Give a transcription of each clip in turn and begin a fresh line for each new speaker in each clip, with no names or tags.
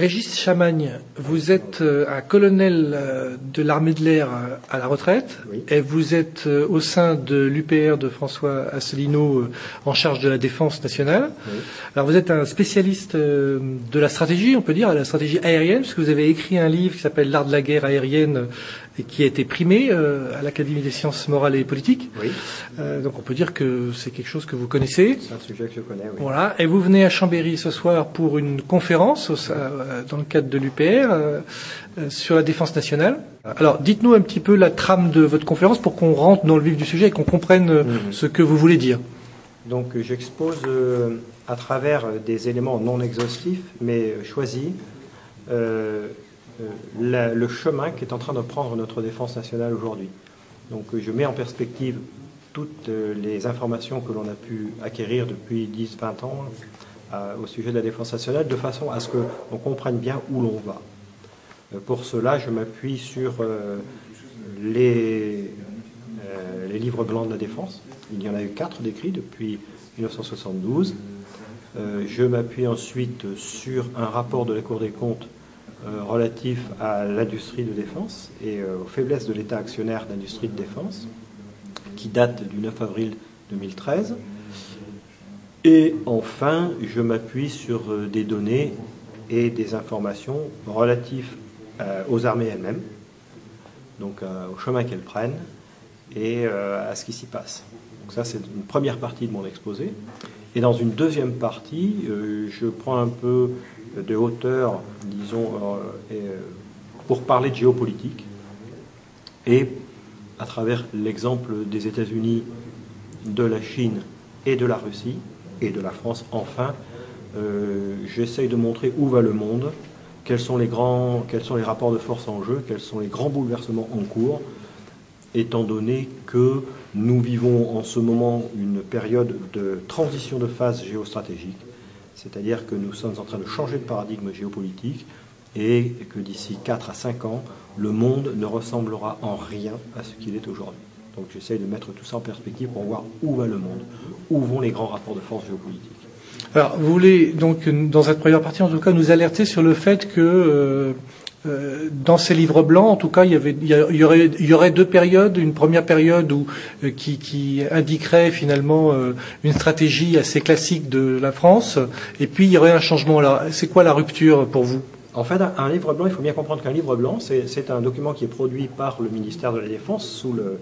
Régis Chamagne, vous êtes euh, un colonel euh, de l'armée de l'air euh, à la retraite et vous êtes au sein de l'UPR de François Asselineau en charge de la défense nationale. Alors vous êtes un spécialiste de la stratégie, on peut dire, de la stratégie aérienne, puisque vous avez écrit un livre qui s'appelle L'art de la guerre aérienne qui a été primé euh, à l'Académie des sciences morales et politiques.
Oui.
Euh, donc on peut dire que c'est quelque chose que vous connaissez.
C'est un sujet que je connais, oui.
Voilà. Et vous venez à Chambéry ce soir pour une conférence euh, dans le cadre de l'UPR sur la défense nationale. Alors dites-nous un petit peu la trame de votre conférence pour qu'on rentre dans le vif du sujet et qu'on comprenne mhm. ce que vous voulez dire.
Donc j'expose à travers des éléments non exhaustifs mais choisis euh, le chemin qu'est en train de prendre notre défense nationale aujourd'hui. Donc euh, je mets en perspective toutes euh, les informations que l'on a pu acquérir depuis 10-20 ans au sujet de la défense nationale, de façon à ce qu'on comprenne bien où l'on va. pour cela, je m'appuie sur les, les, livres blancs de la défense. Il y en a eu quatre décrits depuis 1972. je m'appuie ensuite sur un rapport de la Cour des comptes euh, relatif à l'industrie de défense et euh, aux faiblesses de l'État actionnaire d'industrie de défense, qui date du 9 avril 2013. Et enfin, je m'appuie sur euh, des données et des informations relatives aux armées elles-mêmes, donc au chemin qu'elles prennent et à ce qui s'y passe. Donc ça, c'est une première partie de mon exposé. Et dans une deuxième partie, je prends un peu de hauteur, disons, euh, euh, pour parler de géopolitique. Et à travers l'exemple des États-Unis, de la Chine et de la Russie, et de la France enfin, euh, j'essaye de montrer où va le monde, quels sont, les grands, quels sont les rapports de force en jeu, quels sont les grands bouleversements en cours, étant donné que nous vivons en ce moment une période de transition de phase géostratégique c'est-à-dire que nous sommes en train de changer de paradigme géopolitique et que d'ici 4 à 5 ans, le monde ne ressemblera en rien à ce qu'il est aujourd'hui. Donc j'essaye de mettre tout ça en perspective pour voir où va le monde, où vont les grands rapports de force géopolitiques.
Alors, vous voulez donc, dans cette première partie, en tout cas, nous alerter sur le fait que euh, euh, dans ces livres blancs, en tout cas, il y, avait, il y, aurait, deux périodes. Une première période euh, qui, indiquerait finalement euh, une stratégie assez classique de la France, et puis il y aurait un changement. Alors, c'est quoi la rupture pour vous?
En fait, un, livre blanc, il faut bien comprendre qu'un livre blanc, c'est un document qui est produit par le ministère de la Défense sous le,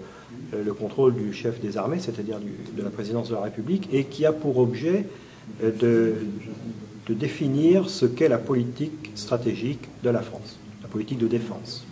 le contrôle du chef des armées, c'est-à-dire de la présidence de la République, et qui a pour objet de définir ce qu'est la politique stratégique de la France politique de défense.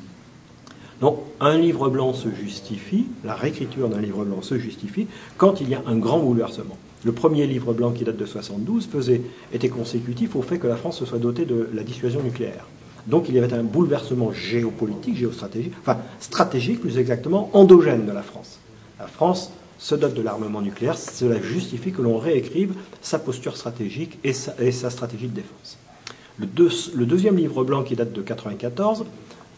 Donc, un livre blanc se justifie, la réécriture d'un livre blanc se justifie quand il y a un grand bouleversement. Le premier livre blanc qui date de 72 faisait, était consécutif au fait que la France se soit dotée de la dissuasion nucléaire. Donc il y avait un bouleversement géopolitique, géostratégique, enfin stratégique plus exactement, endogène de la France. La France se dote de l'armement nucléaire, cela justifie que l'on réécrive sa posture stratégique et sa, et sa stratégie de défense. Le, deuxième livre blanc, qui date de 1994,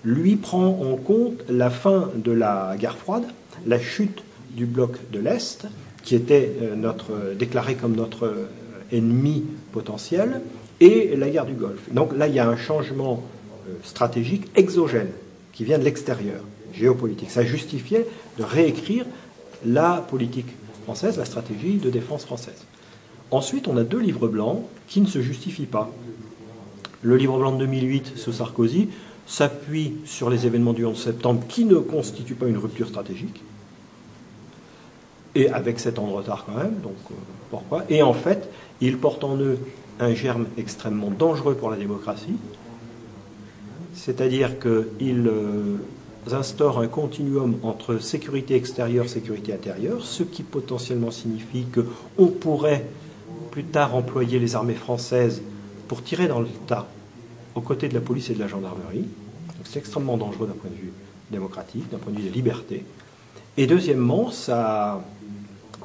lui prend en compte la fin de la guerre froide, la chute du bloc de l'Est, qui était euh, déclaré comme notre euh, ennemi potentiel, et la guerre du Golfe. Donc là, il y a un changement euh, stratégique exogène qui vient de l'extérieur, géopolitique. Ça justifiait de réécrire la politique française, la stratégie de défense française. Ensuite, on a deux livres blancs qui ne se justifient pas. Le livre blanc de 2008 sous Sarkozy s'appuie sur les événements du 11 septembre qui ne constituent pas une rupture stratégique. Et avec 7 ans de retard quand même, donc euh, pourquoi? Et en fait, il porte en eux un germe extrêmement dangereux pour la démocratie, c'est-à-dire qu'ils euh, instaurent un continuum entre sécurité extérieure, sécurité intérieure, ce qui potentiellement signifie qu'on pourrait plus tard employer les armées françaises pour tirer dans le tas aux côtés de la police et de la gendarmerie. C'est extrêmement dangereux d'un point de vue démocratique, d'un point de vue de liberté. Et deuxièmement, ça,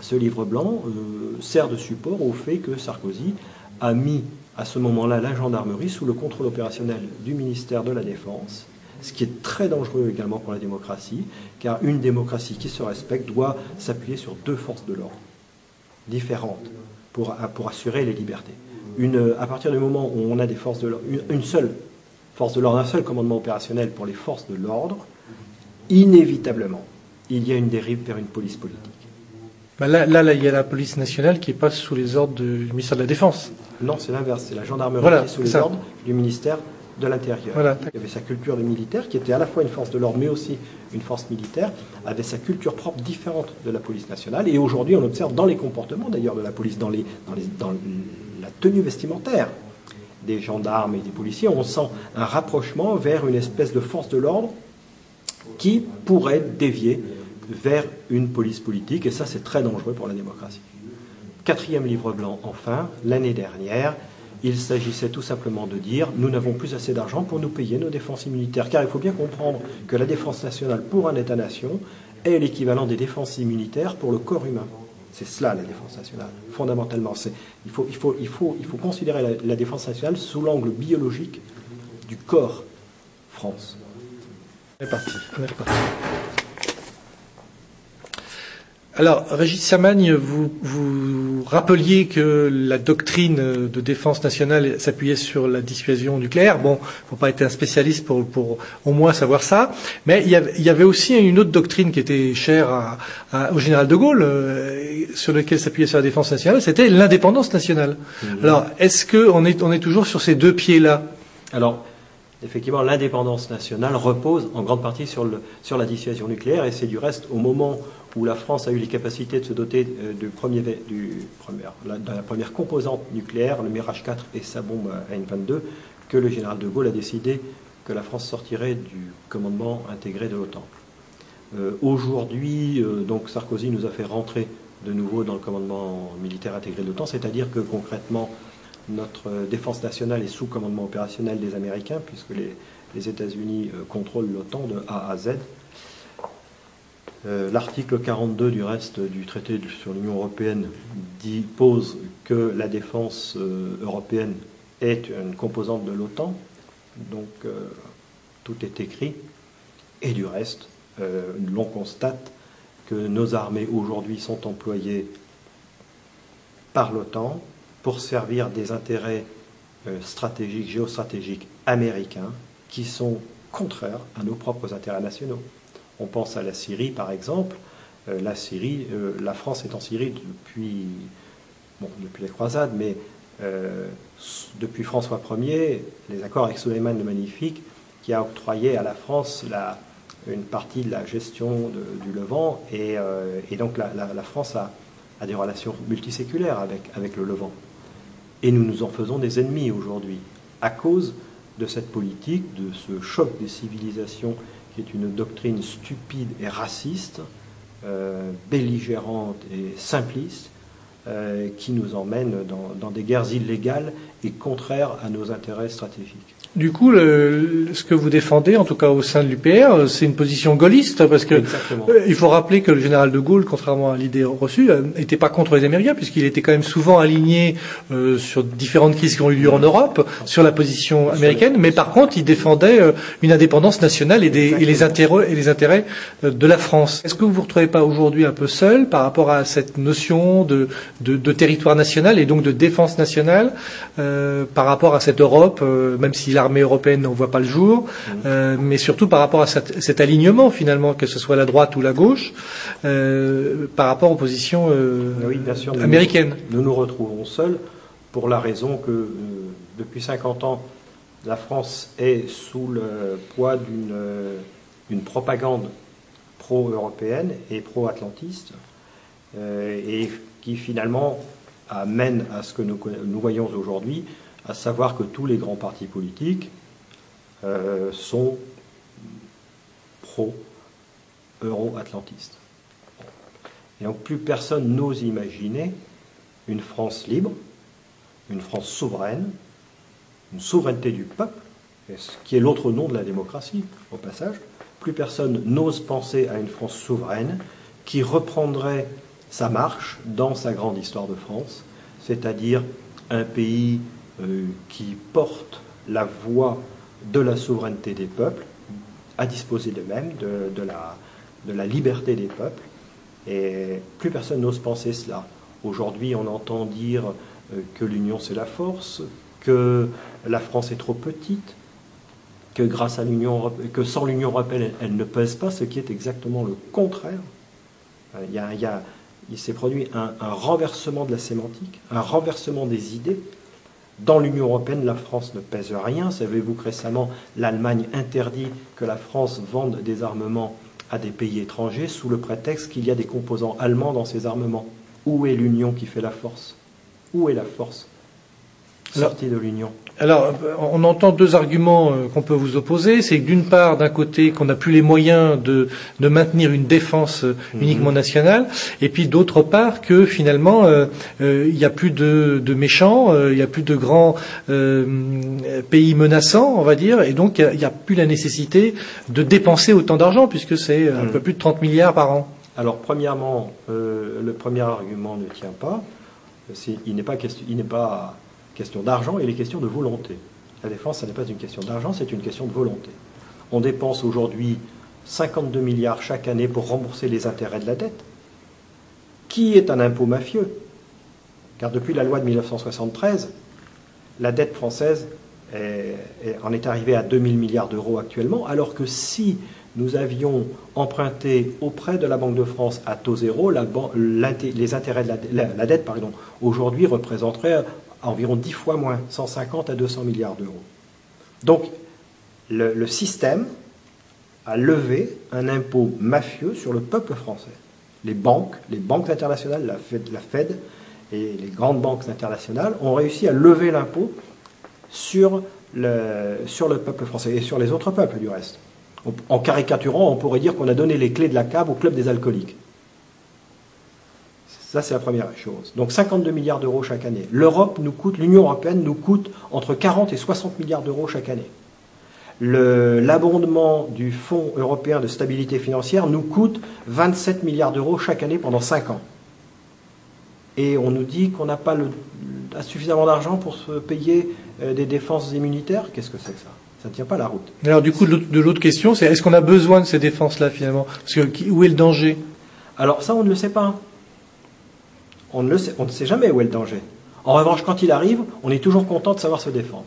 ce livre blanc euh, sert de support au fait que Sarkozy a mis à ce moment-là la gendarmerie sous le contrôle opérationnel du ministère de la Défense, ce qui est très dangereux également pour la démocratie, car une démocratie qui se respecte doit s'appuyer sur deux forces de l'ordre différentes pour assurer les libertés à partir du moment où on a des forces de l'ordre, une, seule force de l'ordre, un seul commandement opérationnel pour les forces de l'ordre, inévitablement, il y a une dérive vers une police politique.
Bah là, là, il y a la police nationale qui passe sous les ordres du ministère de la Défense.
Non, c'est l'inverse. C'est la gendarmerie qui est sous les ordres du ministère de l'Intérieur.
Voilà.
Il avait sa culture de militaire, qui était à la fois une force de l'ordre, mais aussi une force militaire, avait sa culture propre différente de la police nationale. Et aujourd'hui, on observe dans les comportements d'ailleurs de la police, dans, les, dans, les, dans la tenue vestimentaire des gendarmes et des policiers, on sent un rapprochement vers une espèce de force de l'ordre qui pourrait dévier vers une police politique, et ça c'est très dangereux pour la démocratie. Quatrième livre blanc, enfin, l'année dernière, il s'agissait tout simplement de dire nous n'avons plus assez d'argent pour nous payer nos défenses immunitaires. Car il faut bien comprendre que la défense nationale pour un État-nation est l'équivalent des défenses immunitaires pour le corps humain. C'est cela la défense nationale, fondamentalement. Il faut, considérer la, défense nationale sous l'angle biologique du corps France.
Parti. Alors, Régis Samagne, vous, vous rappeliez que la doctrine de défense nationale s'appuyait sur la dissuasion nucléaire. Bon, faut pas être un spécialiste pour, pour au moins savoir ça. Mais il y, avait, il y avait aussi une autre doctrine qui était chère à, à, au général de Gaulle, euh, sur laquelle s'appuyait sur la défense nationale, c'était l'indépendance nationale. Mmh. Alors, est-ce qu'on est, on est toujours sur ces deux pieds-là?
Alors, effectivement, l'indépendance nationale repose en grande partie sur, le, sur la dissuasion nucléaire, et c'est du reste au moment où la France a eu les capacités de se doter euh, de la première composante nucléaire, le Mirage 4 et sa bombe AN-22, que le général de Gaulle a décidé que la France sortirait du commandement intégré de l'OTAN. Euh, Aujourd'hui, euh, donc Sarkozy nous a fait rentrer de nouveau dans le commandement militaire intégré de l'OTAN, c'est-à-dire que concrètement, notre défense nationale est sous commandement opérationnel des Américains, puisque les, États-Unis contrôlent l'OTAN de A à Z. Euh, L'article 42 du reste du traité sur l'Union européenne pose que la défense euh, européenne est une composante de l'OTAN, donc euh, tout est écrit. Et du reste, l'on constate que nos armées aujourd'hui sont employées par l'OTAN pour servir des intérêts stratégiques, géostratégiques américains qui sont contraires à nos propres intérêts nationaux. On pense à la Syrie, par exemple. Euh, la Syrie, euh, la France est en Syrie depuis, bon, depuis les croisades, mais euh, depuis François Ier, les accords avec Suleiman le Magnifique, qui a octroyé à la France la, une partie de la gestion du Levant, et, et donc la, la, la France a, a, des relations multiséculaires avec, avec le Levant. Et nous nous en faisons des ennemis aujourd'hui, à cause de cette politique, de ce choc des civilisations qui est une doctrine stupide et raciste, euh, belligérante et simpliste, euh, qui nous emmène dans, dans, des guerres illégales et contraires à nos intérêts stratégiques.
Du coup, le, ce que vous défendez, en tout cas au sein de l'UPR, c'est une position gaulliste, parce que euh, il faut rappeler que le général de Gaulle, contrairement à l'idée reçue, n'était pas contre les Américains, puisqu'il était quand même souvent aligné euh, sur différentes crises qui ont eu lieu en Europe, sur la position américaine, mais par contre, il défendait euh, une indépendance nationale et, des, et, les intérêts, et les intérêts de la France. Est-ce que vous vous retrouvez pas aujourd'hui un peu seul par rapport à cette notion de, de, de territoire national et donc de défense nationale euh, par rapport à cette Europe, euh, même si l'armée européenne n'en voit pas le jour, euh, mais surtout par rapport à cet, cet, alignement finalement, que ce soit la droite ou la gauche, euh, par rapport aux positions
oui, bien sûr,
américaines.
Nous, nous nous retrouvons seuls pour la raison que euh, depuis 50 ans, la France est sous le poids d'une propagande pro-européenne et pro-atlantiste, euh, et qui finalement amène à ce que nous, nous voyons aujourd'hui, à savoir que tous les grands partis politiques euh, sont pro-euro-atlantistes. Et donc plus personne n'ose imaginer une France libre, une France souveraine, une souveraineté du peuple, ce qui est l'autre nom de la démocratie, au passage. Plus personne n'ose penser à une France souveraine qui reprendrait sa marche dans sa grande histoire de France, c'est-à-dire un pays qui porte la voix de la souveraineté des peuples, à disposer d'eux-mêmes, de, de, la, de la liberté des peuples. Et plus personne n'ose penser cela. Aujourd'hui, on entend dire euh, que l'union c'est la force, que la France est trop petite. que sans l'Union européenne, elle, ne pèse pas, ce qui est exactement le contraire. Euh, il s'est produit un, renversement de la sémantique, un renversement des idées. Dans l'Union européenne, la France ne pèse rien. Savez-vous que récemment, l'Allemagne interdit que la France vende des armements à des pays étrangers sous le prétexte qu'il y a des composants allemands dans ces armements? Où est l'Union qui fait la force? Où est la force sortie de l'Union?
Alors, on entend deux arguments euh, qu'on peut vous opposer. C'est que d'une part, d'un côté, qu'on n'a plus les moyens de, maintenir une défense euh, mhm. uniquement nationale, et puis d'autre part que finalement, euh, il n'y a plus de, méchants, il n'y a plus de grands pays menaçants, on va dire, et donc il n'y a, plus la nécessité de dépenser autant d'argent, puisque c'est un mhm. peu plus de 30 milliards par an.
Alors, premièrement, le premier argument ne tient pas. Il n'est pas, il n'est pas question d'argent et les questions de volonté. La défense, ce n'est pas une question d'argent, c'est une question de volonté. On dépense aujourd'hui 52 milliards chaque année pour rembourser les intérêts de la dette, qui est un impôt mafieux? Car depuis la loi de 1973, la dette française en est arrivée à 2000 milliards d'euros actuellement, alors que si nous avions emprunté auprès de la Banque de France à taux zéro, la, les intérêts de la, la dette aujourd'hui environ 10 fois moins, 150 à 200 milliards d'euros. Donc, le, système a levé un impôt mafieux sur le peuple français. Les banques, les banques internationales, la Fed, la Fed et les grandes banques internationales ont réussi à lever l'impôt sur le, sur le peuple français et sur les autres peuples du reste. En caricaturant, on pourrait dire qu'on a donné les clés de la cave au club des alcooliques. Ça, c'est la première chose. Donc 52 milliards d'euros chaque année. L'Europe nous coûte, l'Union européenne nous coûte entre 40 et 60 milliards d'euros chaque année. L'abondement du Fonds européen de stabilité financière nous coûte 27 milliards d'euros chaque année pendant 5 ans. Et on nous dit qu'on n'a pas suffisamment d'argent pour se payer euh, des défenses immunitaires. Qu'est-ce que c'est que ça? Ça ne tient pas la route.
Alors du coup, de l'autre question, c'est est-ce qu'on a besoin de ces défenses-là finalement? Parce que où est le danger?
Alors ça, on ne le sait pas on ne, sait, jamais où est le danger. En revanche, quand il arrive, on est toujours content de savoir se défendre.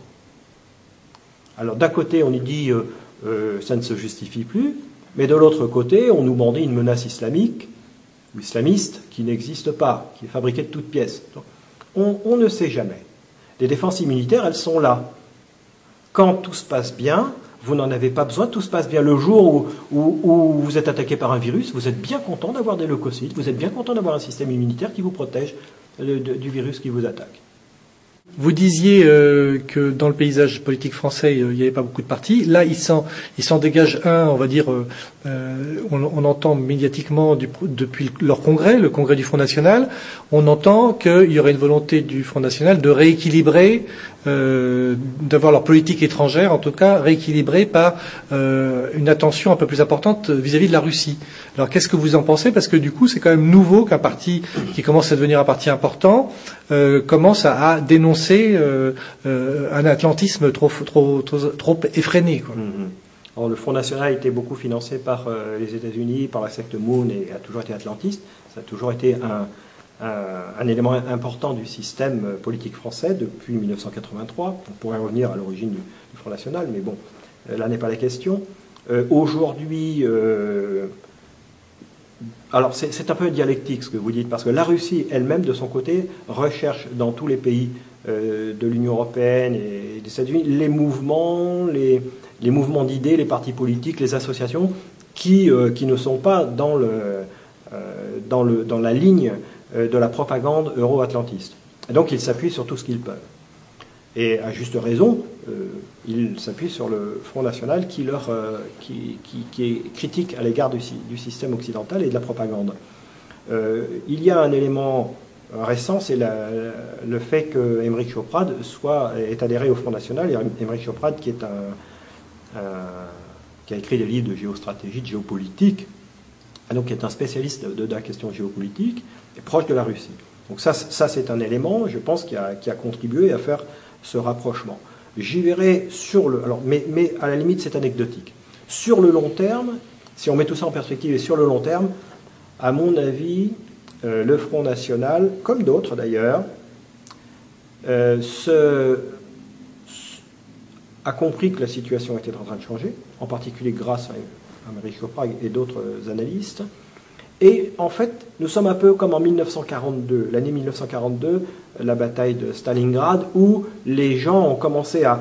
Alors d'un côté, on y dit euh, euh, ça ne se justifie plus, mais de l'autre côté, on nous bandit une menace islamique ou islamiste qui n'existe pas, qui est fabriquée de toutes pièces. On, on ne sait jamais. Les défenses immunitaires, elles sont là. Quand tout se passe bien, vous n'en avez pas besoin, tout se passe bien. Le jour où, vous êtes attaqué par un virus, vous êtes bien content d'avoir des leucocytes, vous êtes bien content d'avoir un système immunitaire qui vous protège du virus qui vous attaque.
Vous disiez euh, que dans le paysage politique français, euh, il n'y avait pas beaucoup de partis. Là, il s'en dégage un, on va dire, euh, on, entend médiatiquement depuis leur congrès, le congrès du Front National, on entend qu'il y aurait une volonté du Front National de rééquilibrer euh, d'avoir leur politique étrangère, en tout cas rééquilibrée par euh, une attention un peu plus importante vis-à-vis de la Russie. Alors qu'est-ce que vous en pensez? Parce que du coup, c'est quand même nouveau qu'un parti qui commence à devenir un parti important euh, commence à, dénoncer un atlantisme trop, effréné.
Mm-hmm. le Front National a été beaucoup financé par les États-Unis, par la secte Moon et a toujours été atlantiste. Ça a toujours été un, un, élément important du système politique français depuis 1983. On pourrait revenir à l'origine du, Front National, mais bon, euh, là n'est pas la question. Euh, aujourd'hui, euh, alors c'est un peu dialectique ce que vous dites, parce que la Russie elle-même, de son côté, recherche dans tous les pays de l'Union européenne et des États-Unis les mouvements, les, les mouvements d'idées, les partis politiques, les associations qui, qui ne sont pas dans, le, dans, le, dans la ligne euh, de la propagande euro-atlantiste. Et donc ils s'appuient sur tout ce qu'ils peuvent. Et à juste raison, euh, ils s'appuient sur le Front National qui, leur, euh, qui, est critique à l'égard du, système occidental et de la propagande. il y a un élément récent, c'est le fait que Émeric Choprade soit, est adhéré au Front National. Émeric Choprade, qui, est un, qui a écrit des livres de géostratégie, de géopolitique, donc qui est un spécialiste de la question géopolitique, proche de la Russie. Donc ça, ça c'est un élément, je pense, qui a, contribué à faire ce rapprochement. J'y verrai sur le... Alors, mais, mais à la limite, c'est anecdotique. Sur le long terme, si on met tout ça en perspective et sur le long terme, à mon avis, euh, le Front National, comme d'autres d'ailleurs, euh, a compris que la situation était en train de changer, en particulier grâce à, Marie Choprag et d'autres analystes. Et en fait, nous sommes un peu comme en 1942, l'année 1942, la bataille de Stalingrad, où les gens ont commencé à,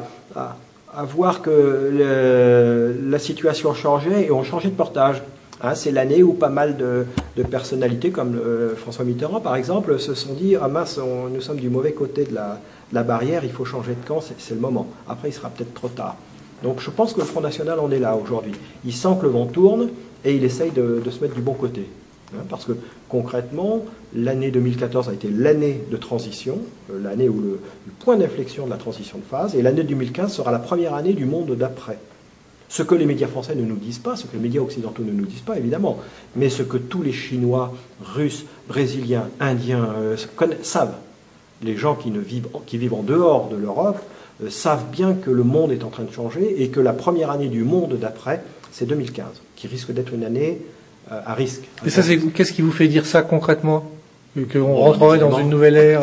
voir que la situation changeait et ont changé de portage. Hein, c'est l'année où pas mal de, personnalités, comme euh, François Mitterrand par exemple, se sont dit Ah mince, nous sommes du mauvais côté de la, barrière, il faut changer de camp, c'est le moment. Après, il sera peut-être trop tard. Donc je pense que le Front National en est là aujourd'hui. Il sent que le vent tourne et il essaye de, se mettre du bon côté. Hein, parce que concrètement, l'année 2014 a été l'année de transition, euh, l'année où le, point d'inflexion de la transition de phase, et l'année 2015 sera la première année du monde d'après. Ce que les médias français ne nous disent pas, ce que les médias occidentaux ne nous disent pas, évidemment, mais ce que tous les Chinois, Russes, Brésiliens, Indiens euh, savent, les gens qui, vivent, en dehors de l'Europe, euh, savent bien que le monde est en train de changer et que la première année du monde d'après, c'est 2015, qui risque d'être une année à risque.
Et ça, c'est qu'est-ce qui vous fait dire ça concrètement Qu'on rentrerait dans une nouvelle ère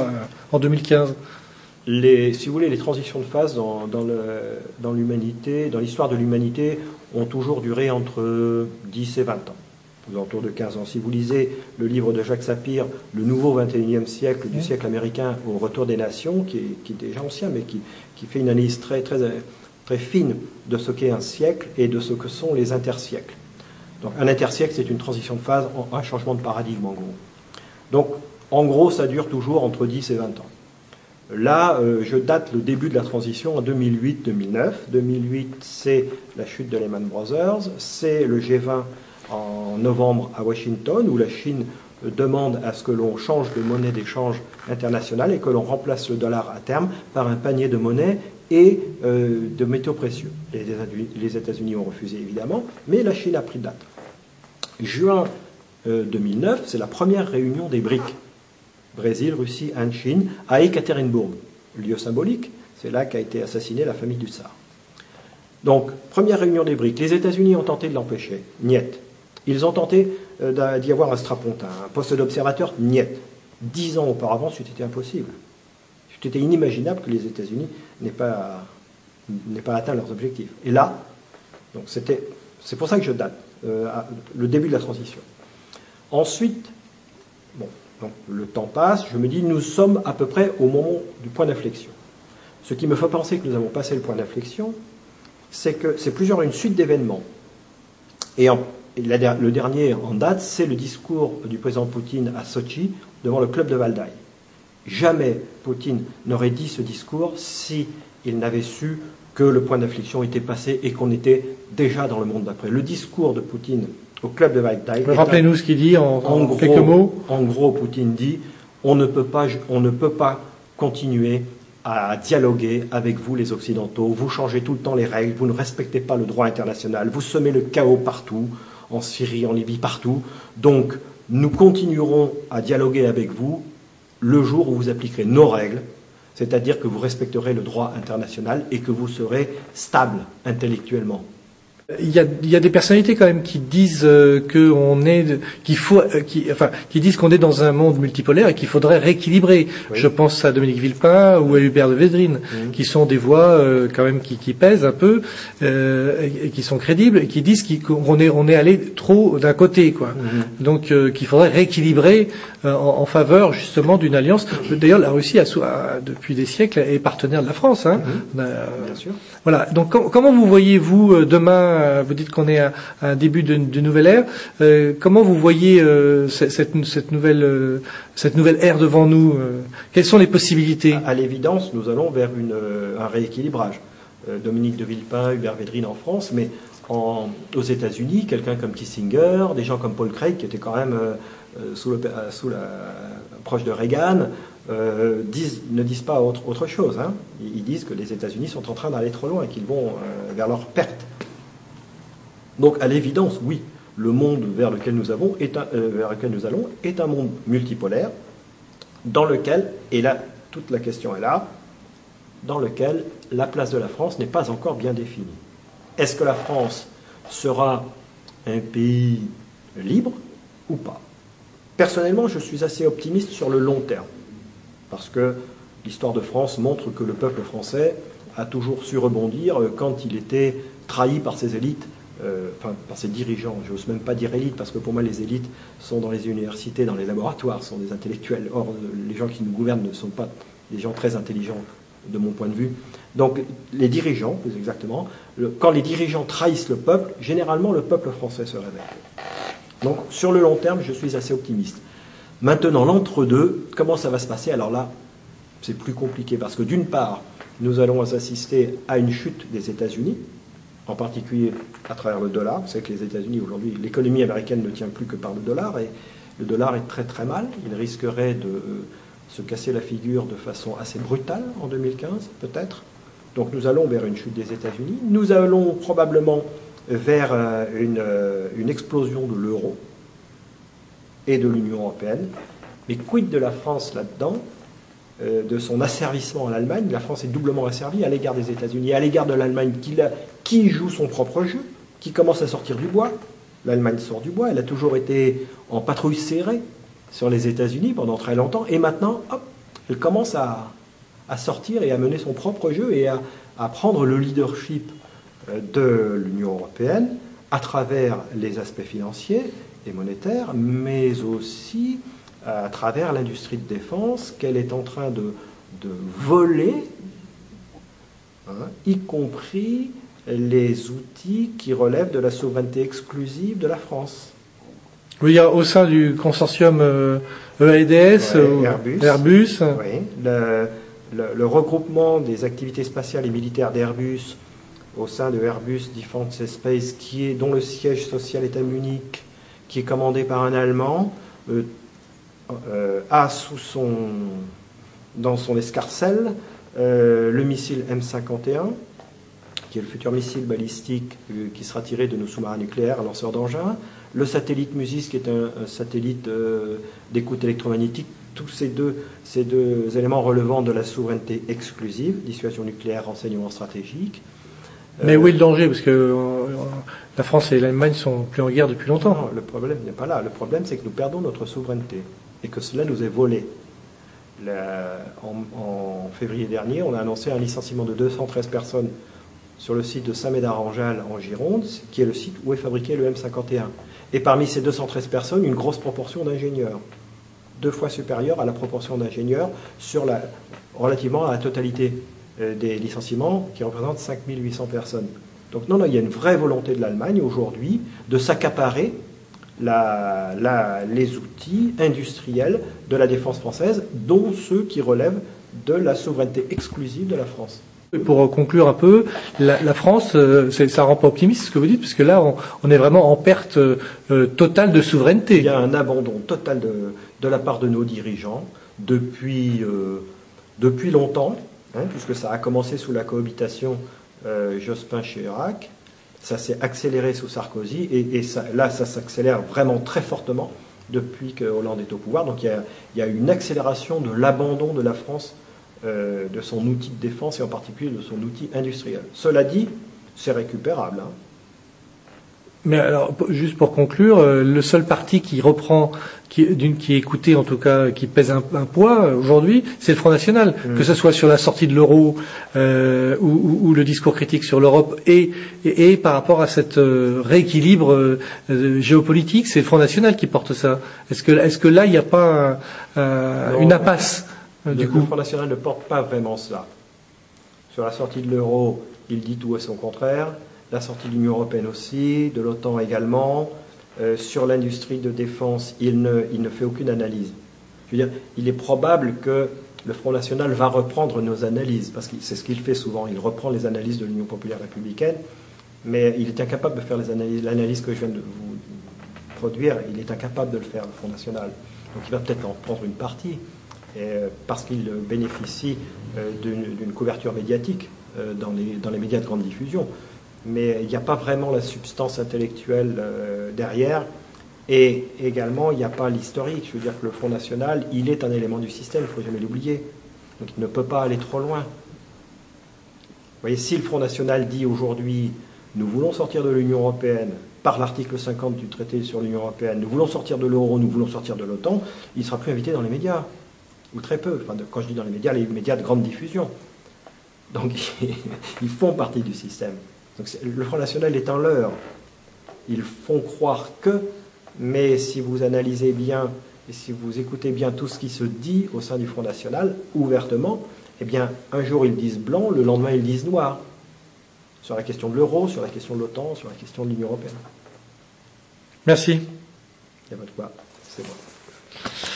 en 2015
les, si vous voulez, les transitions de phase dans, dans l'humanité, dans l'histoire de l'humanité, ont toujours duré entre 10 et 20 ans, aux alentours de 15 ans. Si vous lisez le livre de Jacques Sapir, Le nouveau 21e siècle, du siècle américain au retour des nations, qui est, qui est déjà ancien, mais qui, qui, fait une analyse très, très, très fine de ce qu'est un siècle et de ce que sont les intersiècles. Donc un intersiècle, c'est une transition de phase, un changement de paradigme en gros. Donc en gros, ça dure toujours entre 10 et 20 ans. Là, euh, je date le début de la transition en 2008-2009. 2008, c'est la chute de Lehman Brothers, c'est le G20 en novembre à Washington, où la Chine demande à ce que l'on change de monnaie d'échange internationale et que l'on remplace le dollar à terme par un panier de monnaie et euh, de métaux précieux. Les États-Unis ont refusé évidemment, mais la Chine a pris date. Juin 2009, euh, c'est la première réunion des BRICS Brésil, Russie, Inde, Chine, à Ekaterinbourg, lieu symbolique. C'est là qu'a été assassinée la famille du Tsar. Donc, première réunion des BRICS. Les États-Unis ont tenté de l'empêcher. Niet. Ils ont tenté euh, d'y avoir un strapontin, un poste d'observateur. Niet. Dix ans auparavant, c'était impossible. C'était inimaginable que les États-Unis n'aient pas, pas atteint leurs objectifs. Et là, donc c'était, c'est pour ça que je date euh, le début de la transition. Ensuite, bon, le temps passe, je me dis, nous sommes à peu près au moment du point d'inflexion. Ce qui me fait penser que nous avons passé le point d'inflexion, c'est que c'est plusieurs une suite d'événements. Et, le dernier en date, c'est le discours du président Poutine à Sochi devant le club de Valdaï. Jamais Poutine n'aurait dit ce discours si n'avait su que le point d'inflexion était passé et qu'on était déjà dans le monde d'après. Le discours de Poutine au club de Valdaï.
Rappelez-nous ce qu'il dit en, quelques mots.
En gros, Poutine dit on ne peut pas, on ne peut pas continuer à dialoguer avec vous les Occidentaux. Vous changez tout le temps les règles, vous ne respectez pas le droit international, vous semez le chaos partout, en Syrie, en Libye, partout. Donc, nous continuerons à dialoguer avec vous le jour où vous appliquerez nos règles, c'est-à-dire que vous respecterez le droit international et que vous serez stable intellectuellement.
Il y, a, il y a, des personnalités quand même qui disent euh, qu'on est, qu'il faut, euh, qui, enfin, qui disent qu'on est dans un monde multipolaire et qu'il faudrait rééquilibrer. Je pense à Dominique Villepin ou à Hubert de Védrine, mhm. qui sont des voix euh, quand même qui, qui, pèsent un peu et, qui sont crédibles et qui disent qu'on est, on est allé trop d'un côté, quoi. Mhm. Donc qu'il faudrait rééquilibrer en, en, faveur justement d'une alliance. D'ailleurs, la Russie a, depuis des siècles est partenaire de la France. Hein.
Mhm. Bien sûr.
Voilà. Donc comment vous voyez-vous demain euh, vous dites qu'on est à, un début de, nouvelle ère. Euh, comment vous voyez euh, cette, nouvelle, cette nouvelle ère devant nous Quelles sont les possibilités?
À, l'évidence, nous allons vers un rééquilibrage. Dominique de Villepin, Hubert Védrine en France, mais aux États-Unis, quelqu'un comme Kissinger, des gens comme Paul Craig, qui était quand même sous, la, proche de Reagan, ne disent pas autre, chose. Hein. Ils, disent que les États-Unis sont en train d'aller trop loin et qu'ils vont vers leur perte. Donc, à l'évidence, oui, le monde vers lequel nous, avons euh, vers lequel nous allons est un monde multipolaire, dans lequel, et là, toute la question est là, dans lequel la place de la France n'est pas encore bien définie. Est-ce que la France sera un pays libre ou pas? Personnellement, je suis assez optimiste sur le long terme, parce que l'histoire de France montre que le peuple français a toujours su rebondir quand il était trahi par ses élites euh, enfin par ses dirigeants, je n'ose même pas dire élite, parce que pour moi les élites sont dans les universités, dans les laboratoires, sont des intellectuels. Or, les gens qui nous gouvernent ne sont pas des gens très intelligents de mon point de vue. Donc les dirigeants, plus exactement, quand les dirigeants trahissent le peuple, généralement le peuple français se réveille. Donc sur le long terme, je suis assez optimiste. Maintenant, l'entre-deux, comment ça va se passer? Alors là, c'est plus compliqué, parce que d'une part, nous allons assister à une chute des États-Unis, en particulier à travers le dollar. Vous savez que les États-Unis, aujourd'hui, l'économie américaine ne tient plus que par le dollar, et le dollar est très très mal. Il risquerait de se casser la figure de façon assez brutale en 2015, peut-être. Donc nous allons vers une chute des États-Unis. Nous allons probablement vers euh, une, euh, une explosion de l'euro et de l'Union européenne. Mais quid de la France là-dedans euh, de son asservissement à l'Allemagne. La France est doublement asservie à l'égard des États-Unis à l'égard de l'Allemagne qui, joue son propre jeu, qui commence à sortir du bois. L'Allemagne sort du bois, elle a toujours été en patrouille serrée sur les États-Unis pendant très longtemps, et maintenant, hop, elle commence à, sortir et à mener son propre jeu et à, à prendre le leadership euh, de l'Union européenne à travers les aspects financiers et monétaires, mais aussi à travers l'industrie de défense qu'elle est en train de, voler, hein, y compris les outils qui relèvent de la souveraineté exclusive de la France.
Oui, au sein du consortium EADS, e Airbus,
le, regroupement des activités spatiales et militaires d'Airbus au sein de Airbus Defence Space, qui est, dont le siège social est à Munich, qui est commandé par un Allemand, euh, euh, a sous son, dans son escarcelle euh, le missile M51, qui est le futur missile balistique qui sera tiré de nos sous-marins nucléaires, un lanceur d'engins, le satellite MUSIS, qui est un, satellite d'écoute électromagnétique, tous ces deux, ces deux éléments relevant de la souveraineté exclusive, dissuasion nucléaire, renseignement stratégique.
Mais où est le danger? Parce que la France et l'Allemagne sont plus en guerre depuis longtemps.
Non, le problème n'est pas là. Le problème, c'est que nous perdons notre souveraineté et que cela nous est volé. en, février dernier, on a annoncé un licenciement de 213 personnes sur le site de Saint-Médard-en-Jalles en Gironde, qui est le site où est fabriqué le M51. Et parmi ces 213 personnes, une grosse proportion d'ingénieurs, deux fois supérieure à la proportion d'ingénieurs sur la, relativement à la totalité euh, des licenciements, qui représentent 5800 personnes. Donc non, non, il y a une vraie volonté de l'Allemagne aujourd'hui de s'accaparer les outils industriels de la défense française, dont ceux qui relèvent de la souveraineté exclusive de la France.
Pour conclure un peu, la, France, euh, ça rend pas optimiste ce que vous dites, puisque là, on, est vraiment en perte euh, totale de souveraineté.
Il y a un abandon total de, la part de nos dirigeants depuis, euh, depuis longtemps, hein, puisque ça a commencé sous la cohabitation Jospin-Chirac, ça s'est accéléré sous Sarkozy et, là, ça s'accélère vraiment très fortement depuis que Hollande est au pouvoir. Donc il y a, une accélération de l'abandon de la France euh, de son outil de défense et en particulier de son outil industriel. Cela dit, c'est récupérable. Hein.
Mais alors, juste pour conclure, euh, le seul parti qui reprend, qui, qui est écouté en tout cas, qui pèse un, poids euh, aujourd'hui, c'est le Front National. Mm. Que ce soit sur la sortie de l'euro euh, ou, le discours critique sur l'Europe et, et, par rapport à cette rééquilibre géopolitique, c'est le Front National qui porte ça. Est-ce que, est-ce que là, il n'y a pas une impasse
du coup Le Front National ne porte pas vraiment ça. Sur la sortie de l'euro, il dit tout et son contraire la sortie de l'Union européenne aussi, de l'OTAN également. Euh, sur l'industrie de défense, il ne, fait aucune analyse. Je veux dire, il est probable que le Front National va reprendre nos analyses, parce que c'est ce qu'il fait souvent. Il reprend les analyses de l'Union populaire républicaine, mais il est incapable de faire l'analyse que je viens de vous produire. Il est incapable de le faire, le Front National. Donc il va peut-être en prendre une partie, euh, parce qu'il bénéficie euh, d'une couverture médiatique les, dans les médias de grande diffusion mais il n'y a pas vraiment la substance intellectuelle euh, derrière. Et également, il n'y a pas l'historique. Je veux dire que le Front National, il est un élément du système, il ne faut jamais l'oublier. Donc il ne peut pas aller trop loin. Vous voyez, si le Front National dit aujourd'hui, nous voulons sortir de l'Union européenne par l'article 50 du traité sur l'Union européenne, nous voulons sortir de l'euro, nous voulons sortir de l'OTAN, il ne sera plus invité dans les médias. Ou très peu. Enfin, quand je dis dans les médias, les médias de grande diffusion. Donc ils font partie du système. Donc le Front National est en leur. Ils font croire que, mais si vous analysez bien et si vous écoutez bien tout ce qui se dit au sein du Front National, ouvertement, eh bien, un jour ils disent blanc, le lendemain ils disent noir. Sur la question de l'euro, sur la question de l'OTAN, sur la question de l'Union européenne.
Merci.
Il n'y a pas de quoi. C'est bon.